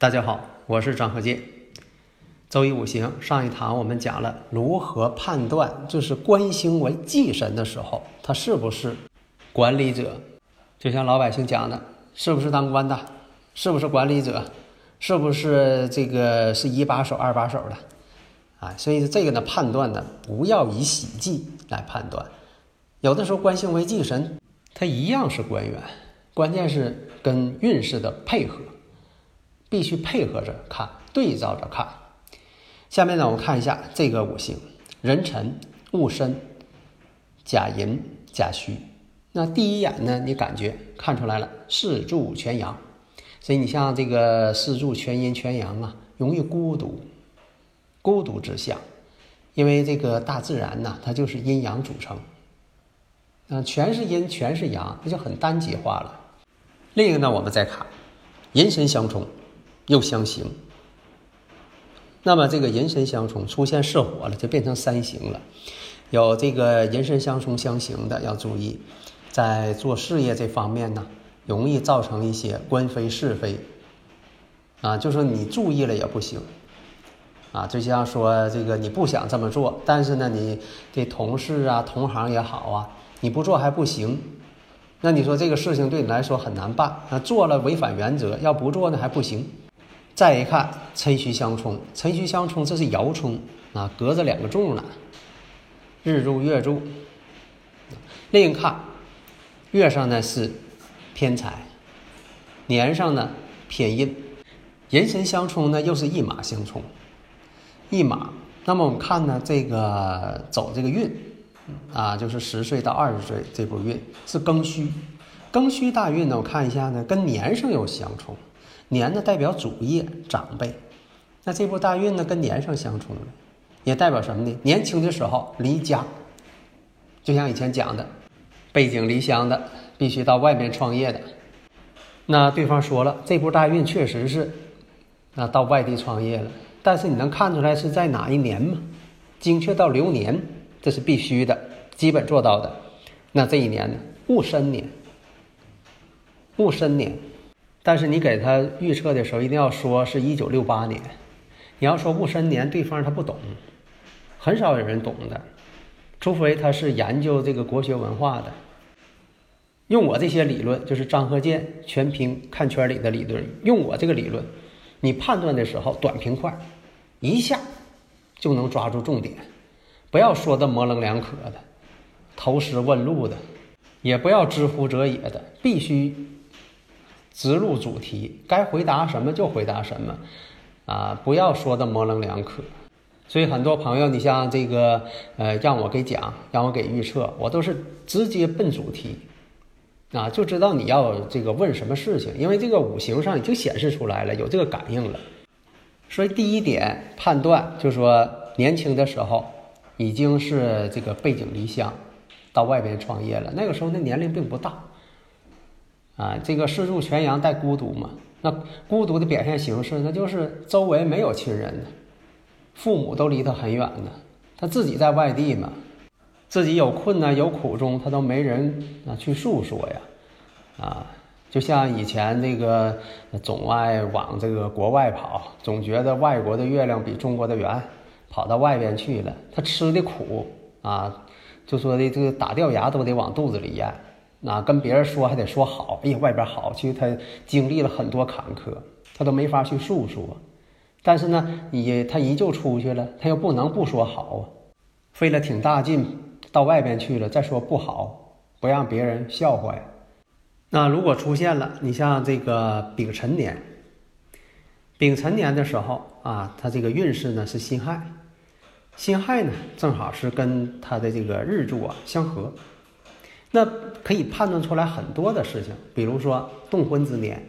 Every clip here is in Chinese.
大家好，我是张和建。周易五行上一堂我们讲了如何判断，就是官星为忌神的时候，他是不是管理者？就像老百姓讲的，是不是当官的？是不是管理者？是不是这个是一把手、二把手的？啊，所以这个呢，判断呢，不要以喜忌来判断。有的时候官星为忌神，它一样是官员，关键是跟运势的配合。必须配合着看，对照着看。下面呢，我们看一下这个五行：壬辰、戊申、甲寅、甲戌。那第一眼呢，你感觉看出来了，四柱全阳。所以你像这个四柱全阴全阳啊，容易孤独，孤独之相。因为这个大自然呢，它就是阴阳组成，嗯，全是阴，全是阳，那就很单极化了。另一个呢，我们再看，寅申相冲。又相刑，那么这个寅申相冲出现是火了，就变成三刑了。有这个寅申相冲相刑的要注意，在做事业这方面呢，容易造成一些官非是非啊。就说你注意了也不行啊。就像说这个你不想这么做，但是呢，你这同事啊、同行也好啊，你不做还不行。那你说这个事情对你来说很难办那，做了违反原则，要不做呢还不行。再一看辰戌相冲，辰戌相冲，这是爻冲啊，隔着两个柱呢，日柱月柱。另一看月上呢是偏财，年上呢偏印，人神相冲呢又是一马相冲，一马。那么我们看呢这个走这个运啊，就是十岁到二十岁这波运是庚戌，庚戌大运呢，我看一下呢跟年上有相冲。年呢代表主业长辈，那这部大运呢跟年上相冲了，也代表什么呢？年轻的时候离家，就像以前讲的，背井离乡的，必须到外面创业的。那对方说了，这部大运确实是，那到外地创业了，但是你能看出来是在哪一年吗？精确到流年，这是必须的，基本做到的。那这一年呢？戊申年，戊申年。但是你给他预测的时候，一定要说是一九六八年。你要说戊申年，对方他不懂，很少有人懂的，除非他是研究这个国学文化的。用我这些理论，就是张鹤剑全凭看圈里的理论。用我这个理论，你判断的时候短平快，一下就能抓住重点，不要说的模棱两可的，投石问路的，也不要知乎者也的，必须。直入主题，该回答什么就回答什么，啊，不要说的模棱两可。所以很多朋友，你像这个，呃，让我给讲，让我给预测，我都是直接奔主题，啊，就知道你要这个问什么事情，因为这个五行上已经显示出来了，有这个感应了。所以第一点判断，就说年轻的时候已经是这个背井离乡，到外边创业了，那个时候那年龄并不大。啊，这个四柱全阳带孤独嘛？那孤独的表现形式，那就是周围没有亲人的，父母都离他很远的，他自己在外地嘛，自己有困难有苦衷，他都没人啊去诉说呀。啊，就像以前那个总爱往这个国外跑，总觉得外国的月亮比中国的圆，跑到外边去了，他吃的苦啊，就说的这个打掉牙都得往肚子里咽。那跟别人说还得说好，哎呀，外边好，其实他经历了很多坎坷，他都没法去诉说。但是呢，你他依旧出去了，他又不能不说好啊，费了挺大劲到外边去了，再说不好，不让别人笑话呀。那如果出现了，你像这个丙辰年，丙辰年的时候啊，他这个运势呢是辛亥，辛亥呢，正好是跟他的这个日柱啊相合，那可以判断出来很多的事情，比如说动婚之年。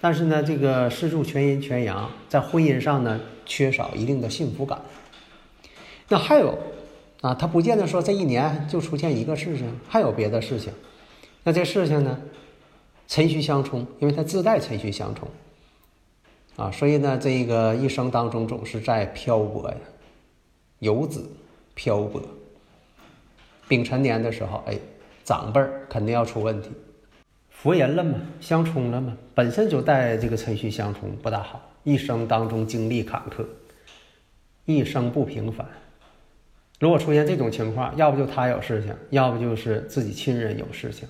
但是呢，这个四柱全阴全阳，在婚姻上呢缺少一定的幸福感。那还有啊，他不见得说这一年就出现一个事情，还有别的事情。那这事情呢，辰戌相冲，因为他自带辰戌相冲啊，所以呢，这个一生当中总是在漂泊呀，游子漂泊。丙辰年的时候，哎，长辈儿肯定要出问题。佛人了嘛，相冲了嘛，本身就带这个辰戌相冲，不大好。一生当中经历坎坷，一生不平凡。如果出现这种情况，要不就他有事情，要不就是自己亲人有事情，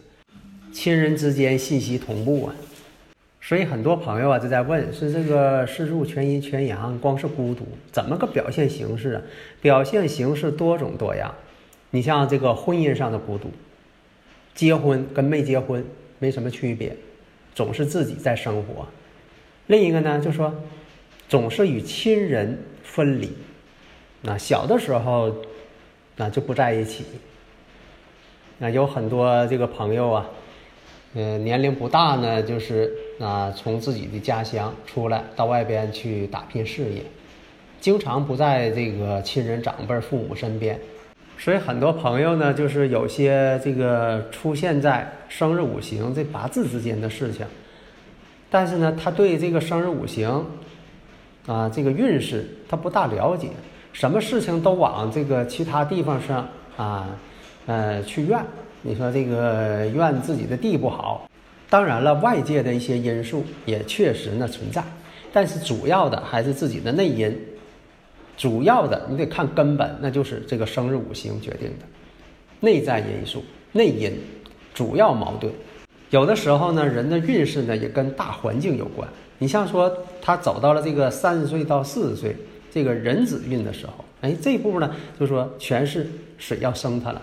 亲人之间信息同步啊。所以很多朋友啊就在问：是这个四柱全阴全阳，光是孤独，怎么个表现形式啊？表现形式多种多样。你像这个婚姻上的孤独，结婚跟没结婚。没什么区别，总是自己在生活。另一个呢，就说总是与亲人分离。那小的时候，那就不在一起。那有很多这个朋友啊，嗯，年龄不大呢，就是啊，从自己的家乡出来到外边去打拼事业，经常不在这个亲人长辈、父母身边。所以很多朋友呢，就是有些这个出现在生日五行这八字之间的事情，但是呢，他对这个生日五行啊，这个运势他不大了解，什么事情都往这个其他地方上啊，呃，去怨。你说这个怨自己的地不好，当然了，外界的一些因素也确实呢存在，但是主要的还是自己的内因。主要的你得看根本，那就是这个生日五行决定的内在因素、内因，主要矛盾。有的时候呢，人的运势呢也跟大环境有关。你像说他走到了这个三十岁到四十岁这个壬子运的时候，哎，这一步呢就说全是水要生他了，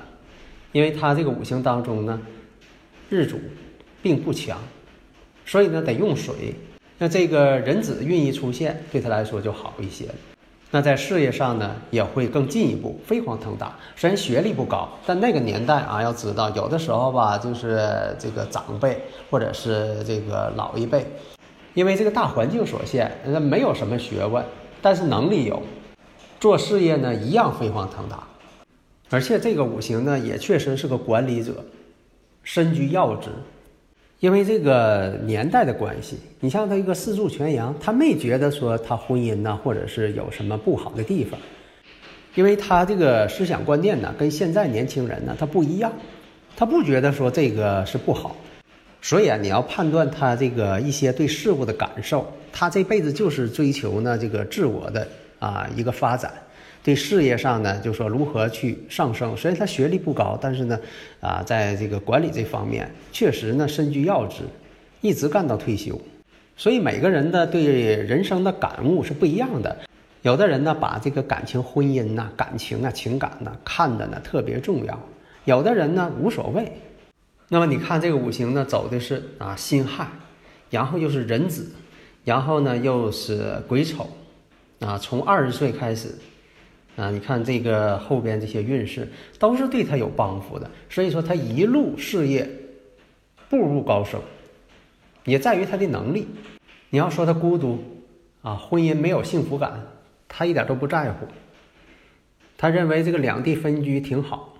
因为他这个五行当中呢日主并不强，所以呢得用水。那这个壬子运一出现，对他来说就好一些了。那在事业上呢，也会更进一步，飞黄腾达。虽然学历不高，但那个年代啊，要知道，有的时候吧，就是这个长辈或者是这个老一辈，因为这个大环境所限，那没有什么学问，但是能力有，做事业呢一样飞黄腾达。而且这个五行呢，也确实是个管理者，身居要职。因为这个年代的关系，你像他一个四柱全阳，他没觉得说他婚姻呢，或者是有什么不好的地方，因为他这个思想观念呢，跟现在年轻人呢他不一样，他不觉得说这个是不好，所以啊，你要判断他这个一些对事物的感受，他这辈子就是追求呢这个自我的啊一个发展。对事业上呢，就说如何去上升。虽然他学历不高，但是呢，啊，在这个管理这方面，确实呢身居要职，一直干到退休。所以每个人的对人生的感悟是不一样的。有的人呢，把这个感情、婚姻呐、感情啊、情感呐看的呢特别重要；有的人呢无所谓。那么你看这个五行呢，走的是啊辛亥，然后又是壬子，然后呢又是癸丑，啊，从二十岁开始。啊，你看这个后边这些运势都是对他有帮扶的，所以说他一路事业步入高升，也在于他的能力。你要说他孤独啊，婚姻没有幸福感，他一点都不在乎。他认为这个两地分居挺好，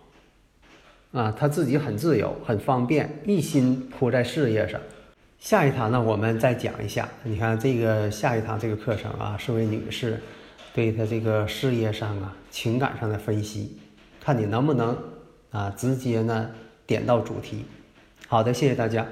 啊，他自己很自由，很方便，一心扑在事业上。下一堂呢，我们再讲一下。你看这个下一堂这个课程啊，是为女士。对他这个事业上啊、情感上的分析，看你能不能啊直接呢点到主题。好的，谢谢大家。